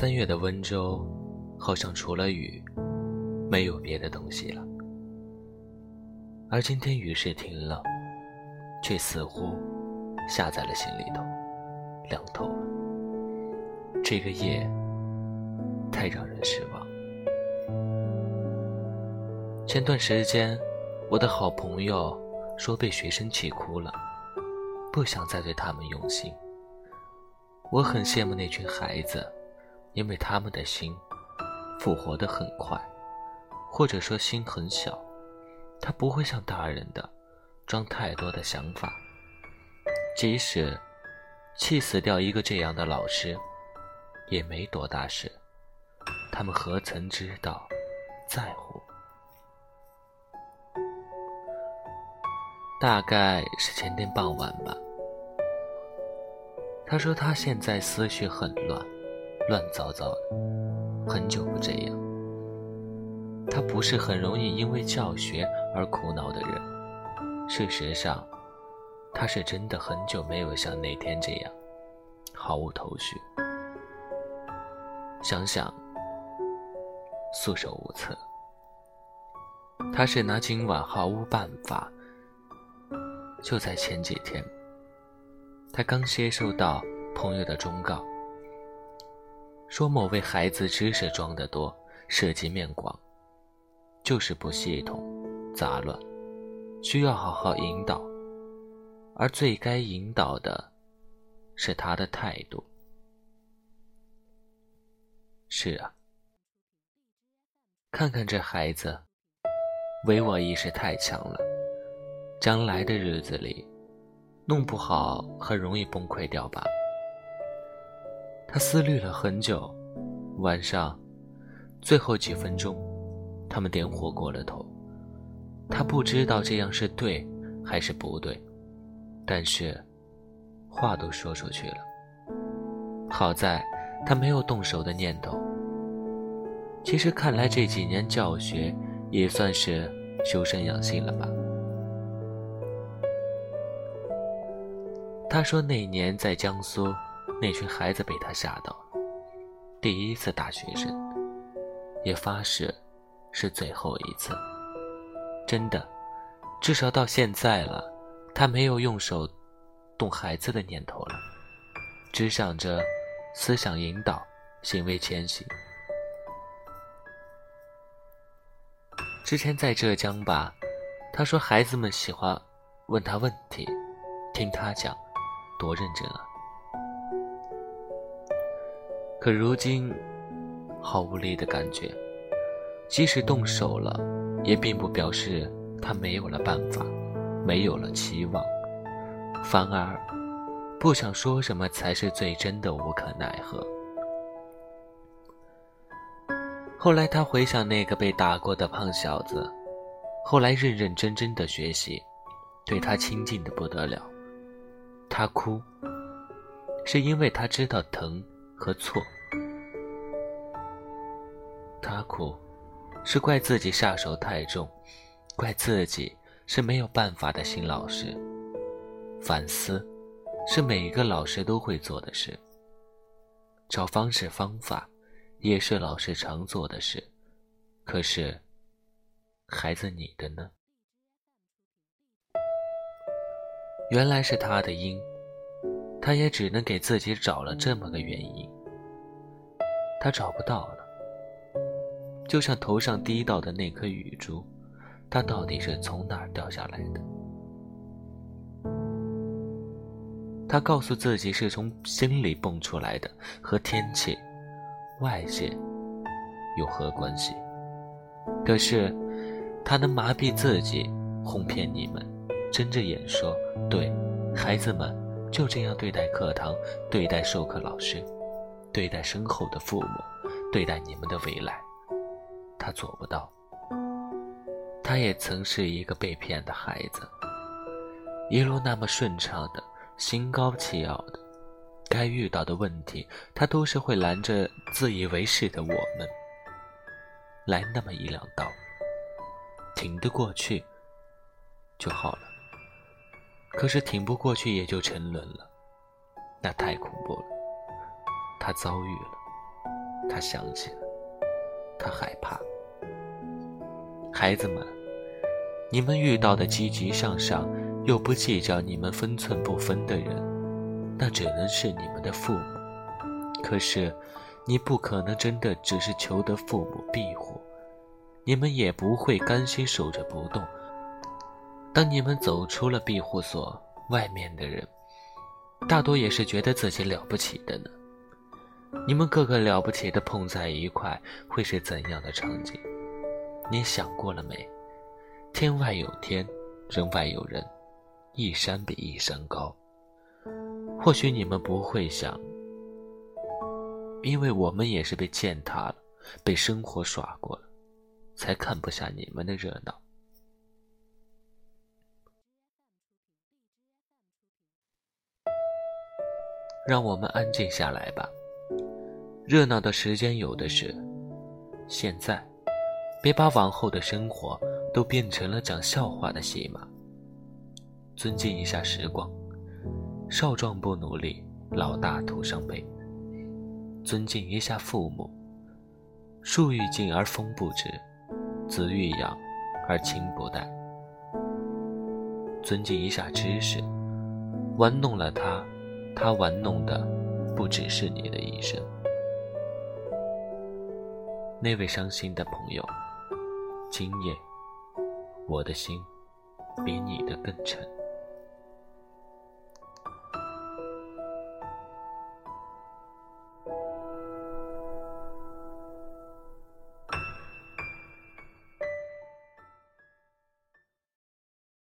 三月的温州，好像除了雨，没有别的东西了。而今天雨是停了，却似乎下在了心里头，凉透了。这个夜太让人失望。前段时间，我的好朋友说被学生气哭了，不想再对他们用心。我很羡慕那群孩子，因为他们的心复活得很快，或者说心很小，他不会像大人的装太多的想法。即使气死掉一个这样的老师，也没多大事，他们何曾知道在乎？大概是前天傍晚吧。他说他现在思绪很乱，乱糟糟的，很久不这样。他不是很容易因为教学而苦恼的人。事实上，他是真的很久没有像那天这样，毫无头绪。想想，束手无策。他是拿今晚毫无办法。就在前几天。他刚接受到朋友的忠告，说某位孩子知识装得多，涉及面广，就是不系统、杂乱，需要好好引导。而最该引导的，是他的态度。是啊，看看这孩子，唯我意识太强了，将来的日子里。弄不好很容易崩溃掉吧？他思虑了很久，晚上最后几分钟，他们点火过了头。他不知道这样是对还是不对，但是话都说出去了。好在他没有动手的念头。其实看来这几年教学也算是修身养性了吧。他说：“那年在江苏，那群孩子被他吓到了。第一次打学生，也发誓是最后一次。真的，至少到现在了，他没有用手动孩子的念头了，只想着思想引导，行为迁徙。之前在浙江吧，他说孩子们喜欢问他问题，听他讲。”多认真啊！可如今，好无力的感觉。即使动手了，也并不表示他没有了办法，没有了期望，反而不想说什么才是最真的无可奈何。后来他回想那个被打过的胖小子，后来认认真真的学习，对他亲近的不得了。他哭，是因为他知道疼和错。他哭，是怪自己下手太重，怪自己是没有办法的新老师。反思，是每一个老师都会做的事。找方式方法，也是老师常做的事。可是，孩子你的呢？原来是他的因，他也只能给自己找了这么个原因。他找不到了，就像头上滴到的那颗雨珠，它到底是从哪儿掉下来的？他告诉自己是从心里蹦出来的，和天气、外界有何关系？可是，他能麻痹自己，哄骗你们。睁着眼说：“对，孩子们就这样对待课堂，对待授课老师，对待身后的父母，对待你们的未来。”他做不到。他也曾是一个被骗的孩子，一路那么顺畅的，心高气傲的，该遇到的问题，他都是会拦着自以为是的我们，来那么一两刀，挺得过去就好了。可是挺不过去，也就沉沦了，那太恐怖了。他遭遇了，他想起了，他害怕。孩子们，你们遇到的积极向上又不计较你们分寸不分的人，那只能是你们的父母。可是，你不可能真的只是求得父母庇护，你们也不会甘心守着不动。当你们走出了庇护所，外面的人大多也是觉得自己了不起的呢。你们个个了不起的碰在一块，会是怎样的场景？你想过了没？天外有天，人外有人，一山比一山高。或许你们不会想。因为我们也是被践踏了，被生活耍过了，才看不下你们的热闹。让我们安静下来吧，热闹的时间有的是。现在，别把往后的生活都变成了讲笑话的戏码。尊敬一下时光，少壮不努力，老大徒伤悲。尊敬一下父母，树欲静而风不止，子欲养而亲不待。尊敬一下知识，玩弄了他，他玩弄的不只是你的一生。那位伤心的朋友，今夜我的心比你的更沉。